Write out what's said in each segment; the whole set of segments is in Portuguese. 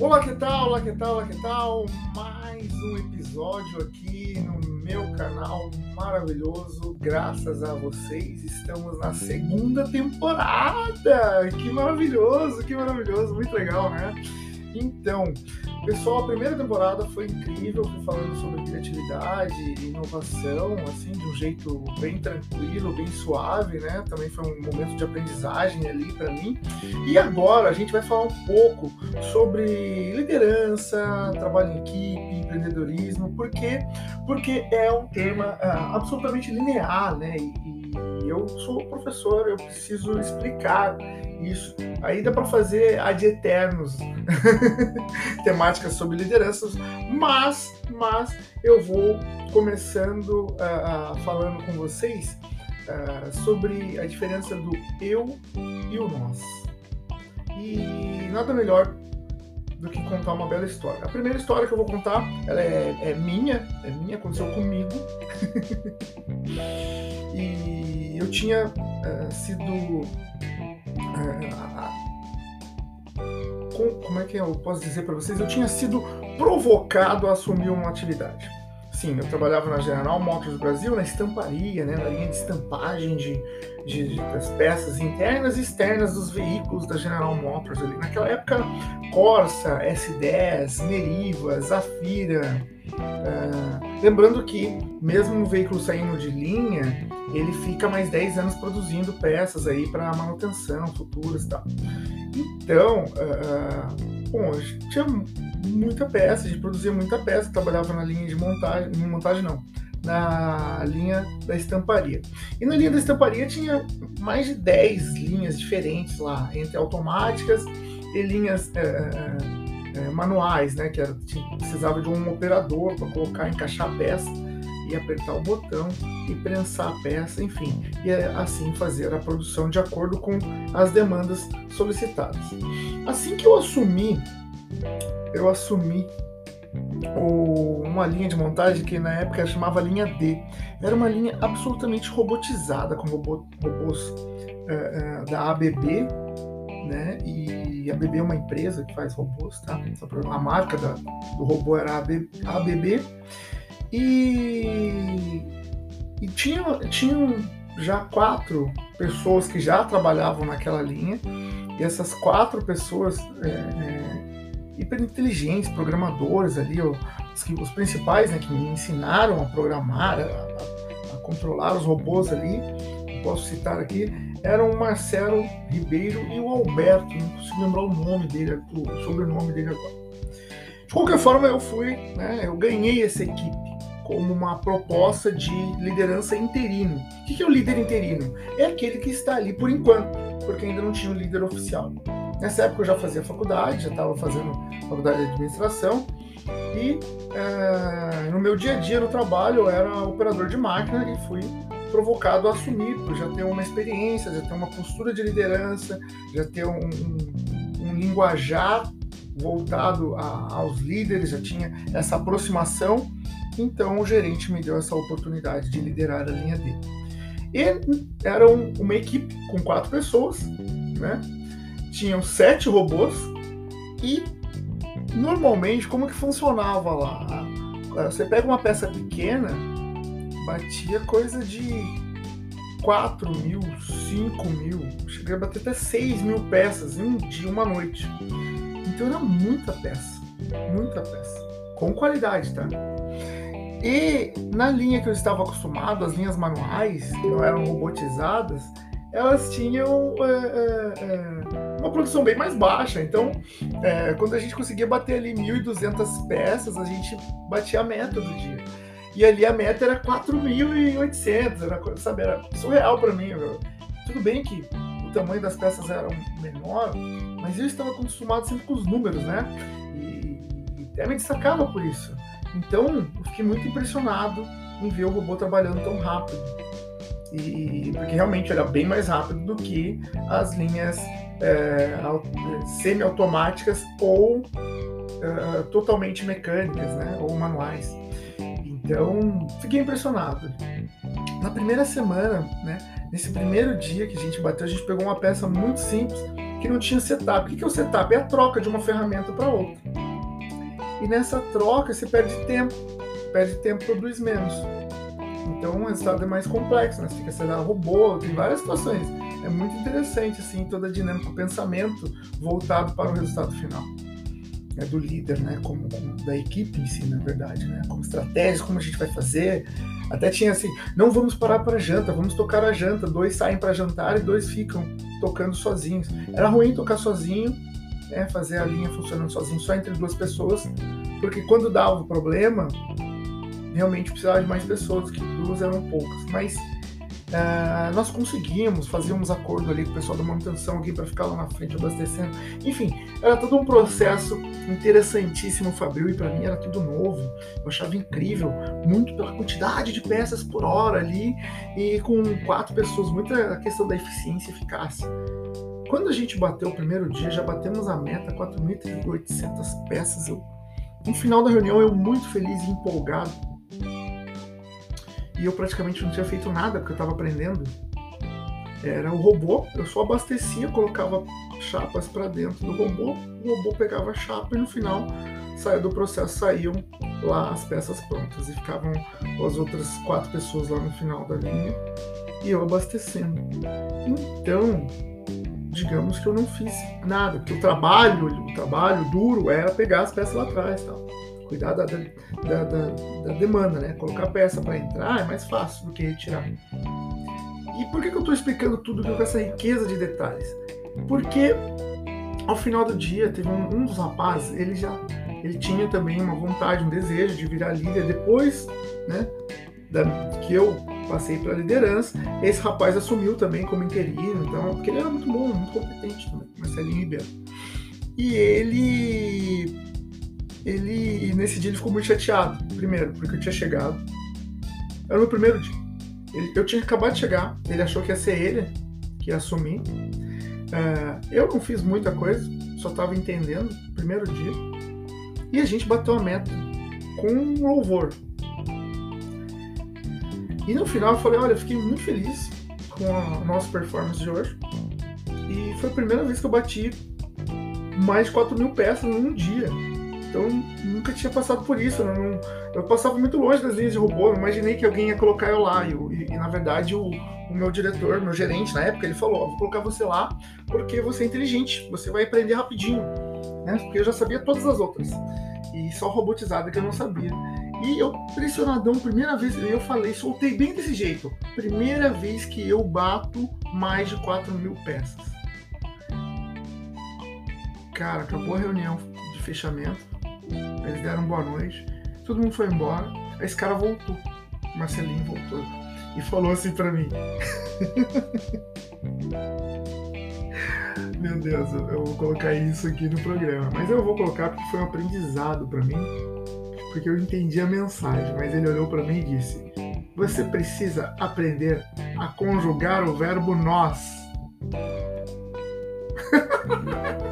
Olá, que tal? Olá, que tal? Olá, que tal? Mais um episódio aqui no meu canal maravilhoso. Graças a vocês, estamos na segunda temporada. Que maravilhoso, que maravilhoso, muito legal, né? Então, pessoal, a primeira temporada foi incrível, falando sobre criatividade inovação, assim, de um jeito bem tranquilo, bem suave, né? Também foi um momento de aprendizagem ali para mim. E agora a gente vai falar um pouco sobre liderança, trabalho em equipe, empreendedorismo, por quê? Porque é um tema ah, absolutamente linear, né? E, e eu sou professor, eu preciso explicar isso. Aí dá para fazer ad eternos temáticas sobre lideranças, mas, mas eu vou começando uh, uh, falando com vocês uh, sobre a diferença do eu e o nós. E nada melhor do que contar uma bela história. A primeira história que eu vou contar, ela é, é minha, é minha, aconteceu comigo. e eu tinha sido como é que eu posso dizer para vocês? Eu tinha sido provocado a assumir uma atividade. Sim, eu trabalhava na General Motors Brasil, na estamparia, né, na linha de estampagem de, de, de, das peças internas e externas dos veículos da General Motors ali. Naquela época, Corsa, S10, Meriva, Zafira. Uh, lembrando que, mesmo um veículo saindo de linha, ele fica mais 10 anos produzindo peças aí para manutenção futuras e tal. Então, uh, bom, tinha muita peça, a gente produzia muita peça, trabalhava na linha de montagem, montagem não, na linha da estamparia. E na linha da estamparia tinha mais de 10 linhas diferentes lá, entre automáticas e linhas uh, uh, manuais, né, que era, tinha, precisava de um operador para colocar, encaixar a peça e apertar o botão e prensar a peça, enfim, e assim fazer a produção de acordo com as demandas solicitadas. Assim que eu assumi, eu assumi o, uma linha de montagem que na época chamava linha D. Era uma linha absolutamente robotizada, com robô, robôs é, é, da ABB, né? E a ABB é uma empresa que faz robôs, tá? A marca da, do robô era a ABB. E, e tinha, tinham já quatro pessoas que já trabalhavam naquela linha, e essas quatro pessoas é, é, hiper inteligentes, programadores ali, os, os principais né, que me ensinaram a programar, a, a, a controlar os robôs ali, posso citar aqui, eram o Marcelo Ribeiro e o Alberto, não consigo lembrar o nome dele, o sobrenome dele agora. De qualquer forma, eu fui, né, eu ganhei essa equipe como uma proposta de liderança interino. O que é o líder interino? É aquele que está ali por enquanto, porque ainda não tinha um líder oficial. Nessa época eu já fazia faculdade, já estava fazendo faculdade de administração e é, no meu dia a dia no trabalho eu era operador de máquina e fui provocado a assumir, por já ter uma experiência, já ter uma postura de liderança, já ter um, um, um linguajar voltado a, aos líderes, já tinha essa aproximação então o gerente me deu essa oportunidade de liderar a linha D. E era uma equipe com quatro pessoas, né? Tinham sete robôs e normalmente como que funcionava lá? Você pega uma peça pequena, batia coisa de 4 mil, 5 mil, cheguei a bater até 6 mil peças em um dia, uma noite. Então era muita peça, muita peça. Com qualidade, tá? E na linha que eu estava acostumado, as linhas manuais, que não eram robotizadas, elas tinham é, é, uma produção bem mais baixa. Então, é, quando a gente conseguia bater ali 1.200 peças, a gente batia a meta do dia. E ali a meta era 4.800, era, sabe, era surreal para mim. Tudo bem que o tamanho das peças era menor, mas eu estava acostumado sempre com os números, né? E, e até me destacava por isso. Então, eu fiquei muito impressionado em ver o robô trabalhando tão rápido. E, porque realmente era bem mais rápido do que as linhas é, semi-automáticas ou é, totalmente mecânicas, né, ou manuais. Então, fiquei impressionado. Na primeira semana, né, nesse primeiro dia que a gente bateu, a gente pegou uma peça muito simples que não tinha setup. O que é o setup? É a troca de uma ferramenta para outra. E nessa troca você perde tempo. Perde tempo, produz menos. Então o resultado é mais complexo, né? Você tem que acelerar robô, tem várias situações. É muito interessante, assim, toda a dinâmica, o pensamento voltado para o resultado final. É do líder, né? Como, como, da equipe em si, na verdade, né? Como estratégia, como a gente vai fazer. Até tinha assim, não vamos parar para janta, vamos tocar a janta. Dois saem para jantar e dois ficam tocando sozinhos. Era ruim tocar sozinho, né? Fazer a linha funcionando sozinho, só entre duas pessoas, porque quando dava o problema, realmente precisava de mais pessoas, que duas eram poucas. Mas uh, nós conseguimos fazer uns acordos ali com o pessoal da manutenção aqui para ficar lá na frente abastecendo. Enfim, era todo um processo interessantíssimo, Fabril, e para mim era tudo novo. Eu achava incrível, muito pela quantidade de peças por hora ali e com quatro pessoas, muita questão da eficiência e eficácia. Quando a gente bateu o primeiro dia, já batemos a meta, 4.800 peças. Eu, no final da reunião, eu muito feliz e empolgado e eu praticamente não tinha feito nada porque eu estava aprendendo. Era o robô, eu só abastecia, colocava chapas para dentro do robô, o robô pegava a chapa e no final saia do processo saíam lá as peças prontas e ficavam as outras quatro pessoas lá no final da linha e eu abastecendo. Então, digamos que eu não fiz nada, porque o trabalho, o trabalho duro era pegar as peças lá atrás, tal cuidar da, da, da, da demanda, né? Colocar peça para entrar é mais fácil do que retirar. E por que, que eu estou explicando tudo com essa riqueza de detalhes? Porque ao final do dia teve um, um dos rapazes, ele já ele tinha também uma vontade, um desejo de virar líder depois, né? Da, que eu passei para liderança, esse rapaz assumiu também como interino, então, porque ele era muito bom, muito competente também, Marcelinho Ribeiro. E ele ele nesse dia ele ficou muito chateado. Primeiro, porque eu tinha chegado. Era o meu primeiro dia. Ele, eu tinha acabado de chegar. Ele achou que ia ser ele que ia assumir. Uh, eu não fiz muita coisa, só estava entendendo. Primeiro dia. E a gente bateu a meta com louvor. E no final eu falei: olha, eu fiquei muito feliz com a nossa performance de hoje. E foi a primeira vez que eu bati mais de 4 mil peças num dia. Então nunca tinha passado por isso. Né? Não, eu passava muito longe das linhas de robô, não imaginei que alguém ia colocar eu lá. E, e na verdade o, o, meu diretor, meu gerente na época, ele falou: vou colocar você lá porque você é inteligente, você vai aprender rapidinho. Né? Porque eu já sabia todas as outras. E só robotizada que eu não sabia. E eu, pressionadão, primeira vez, eu falei, soltei bem desse jeito. Primeira vez que eu bato mais de 4 mil peças. Cara, acabou a reunião de fechamento. Eles deram boa noite, todo mundo foi embora. Esse cara voltou, Marcelinho voltou e falou assim para mim: Meu Deus, eu vou colocar isso aqui no programa, mas eu vou colocar porque foi um aprendizado para mim, porque eu entendi a mensagem. Mas ele olhou para mim e disse: Você precisa aprender a conjugar o verbo nós.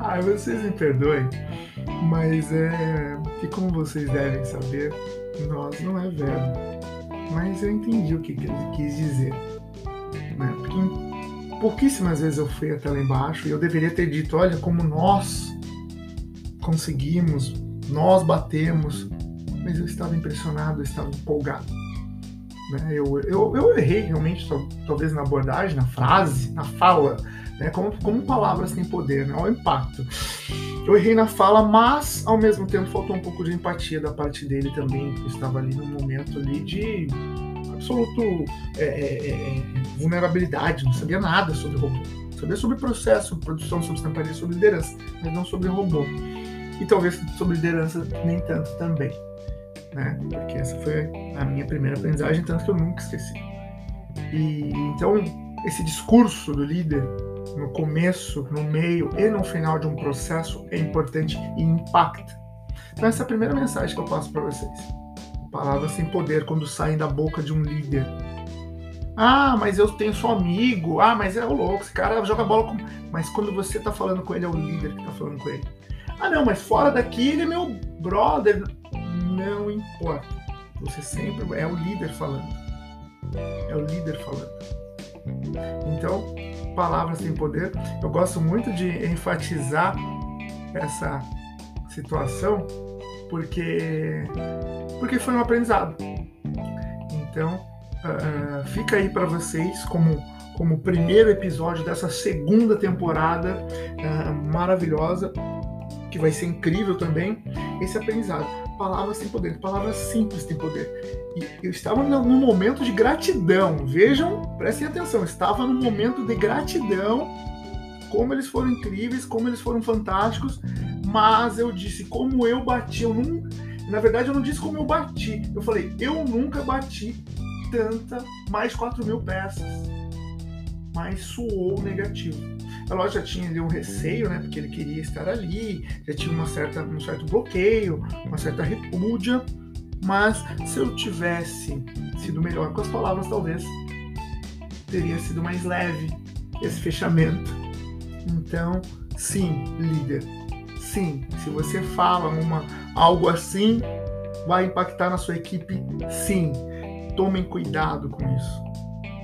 Ai, vocês me perdoem, mas é que como vocês devem saber, nós não é verbo. Mas eu entendi o que ele quis dizer. Né? Porque pouquíssimas vezes eu fui até lá embaixo e eu deveria ter dito, olha como nós conseguimos, nós batemos, mas eu estava impressionado, eu estava empolgado. Né? Eu, eu, eu errei realmente, talvez na abordagem, na frase, na fala, né? Como, como palavras têm poder, né? Olha o impacto. Eu errei na fala, mas ao mesmo tempo faltou um pouco de empatia da parte dele também, que estava ali num momento ali de absoluto é, é, é, vulnerabilidade, não sabia nada sobre robô. Sabia sobre processo, produção, sobre estamparia, sobre liderança, mas não sobre robô. E talvez sobre liderança nem tanto também. Né? Porque essa foi a minha primeira aprendizagem, tanto que eu nunca esqueci. E então esse discurso do líder no começo, no meio e no final de um processo é importante e impacta. Então essa é a primeira mensagem que eu passo para vocês. Palavras sem poder quando saem da boca de um líder. Ah, mas eu tenho só amigo. Ah, mas é o louco, esse cara joga bola com. Mas quando você tá falando com ele, é o líder que tá falando com ele. Ah, não, mas fora daqui ele é meu brother. Não importa. Você sempre é o líder falando. É o líder falando. Então, palavras têm poder. Eu gosto muito de enfatizar essa situação porque porque foi um aprendizado. Então, uh, fica aí para vocês como como primeiro episódio dessa segunda temporada uh, maravilhosa que vai ser incrível também esse aprendizado. Palavras têm poder, palavras simples têm poder. E eu estava num momento de gratidão. Vejam, prestem atenção, eu estava num momento de gratidão. Como eles foram incríveis, como eles foram fantásticos, mas eu disse como eu bati. Eu não, na verdade, eu não disse como eu bati. Eu falei, eu nunca bati tanta, mais 4 mil peças. Mas suou negativo. A loja já tinha ali um receio, né? Porque ele queria estar ali, já tinha uma certa, um certo bloqueio, uma certa repúdia. Mas se eu tivesse sido melhor com as palavras, talvez teria sido mais leve esse fechamento. Então, sim, líder. Sim, se você fala uma, algo assim, vai impactar na sua equipe, sim. Tomem cuidado com isso.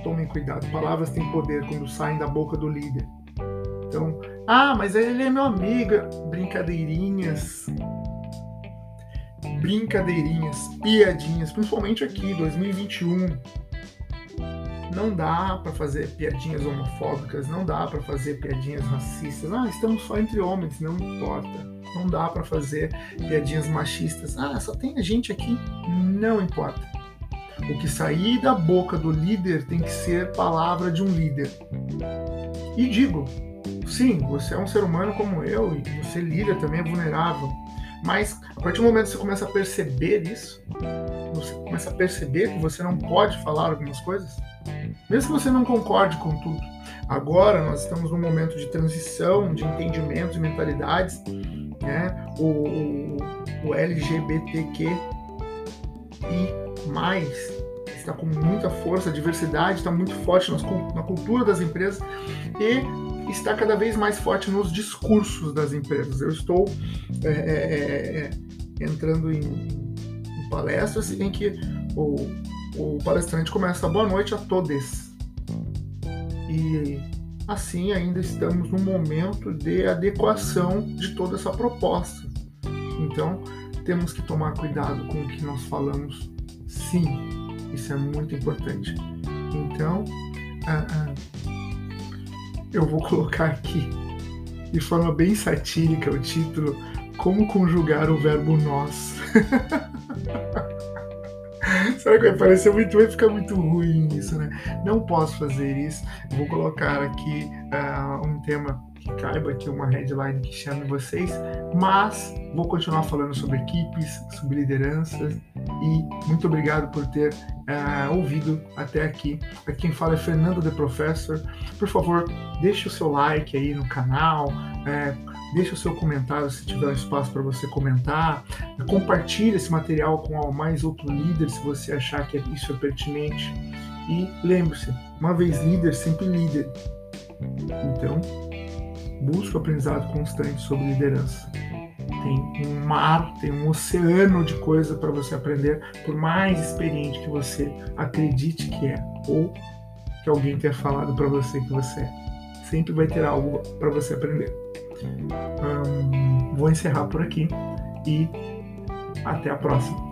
Tomem cuidado. Palavras têm poder quando saem da boca do líder. Ah, mas ele é meu amigo. Brincadeirinhas. Brincadeirinhas, piadinhas, principalmente aqui, 2021. Não dá para fazer piadinhas homofóbicas, não dá para fazer piadinhas racistas. Ah, estamos só entre homens, não importa. Não dá para fazer piadinhas machistas. Ah, só tem a gente aqui, não importa. O que sair da boca do líder tem que ser palavra de um líder. E digo, sim, você é um ser humano como eu e você lida também é vulnerável. Mas a partir do momento que você começa a perceber isso, você começa a perceber que você não pode falar algumas coisas, mesmo que você não concorde com tudo. Agora nós estamos num momento de transição, de entendimento, de mentalidades, né? O, o, o LGBTQ e mais está com muita força, a diversidade está muito forte na cultura das empresas e está cada vez mais forte nos discursos das empresas. Eu estou é, é, é, é entrando em, em, palestras em que o, o palestrante começa boa noite a todos. E assim ainda estamos no momento de adequação de toda essa proposta. Então temos que tomar cuidado com o que nós falamos. Sim, isso é muito importante. Então, ah, eu vou colocar aqui de forma bem satírica o título Como conjugar o verbo nós. Será que vai parecer muito, vai ficar muito ruim isso, né? Não posso fazer isso. Vou colocar aqui uh, um tema que caiba aqui, uma headline que chame vocês, mas vou continuar falando sobre equipes, sobre lideranças e muito obrigado por ter uh, ouvido até aqui. Aqui quem fala é Fernando The Professor. Por favor, deixe o seu like aí no canal, uh, deixe o seu comentário se tiver um espaço para você comentar, compartilhe esse material com mais outro líder se você achar que isso é pertinente. E lembre-se, uma vez líder, sempre líder. Então, busque o aprendizado constante sobre liderança. Tem um mar, tem um oceano de coisa para você aprender, por mais experiente que você acredite que é, ou que alguém tenha falado para você que você é. Sempre vai ter algo para você aprender. Hum, vou encerrar por aqui e até a próxima.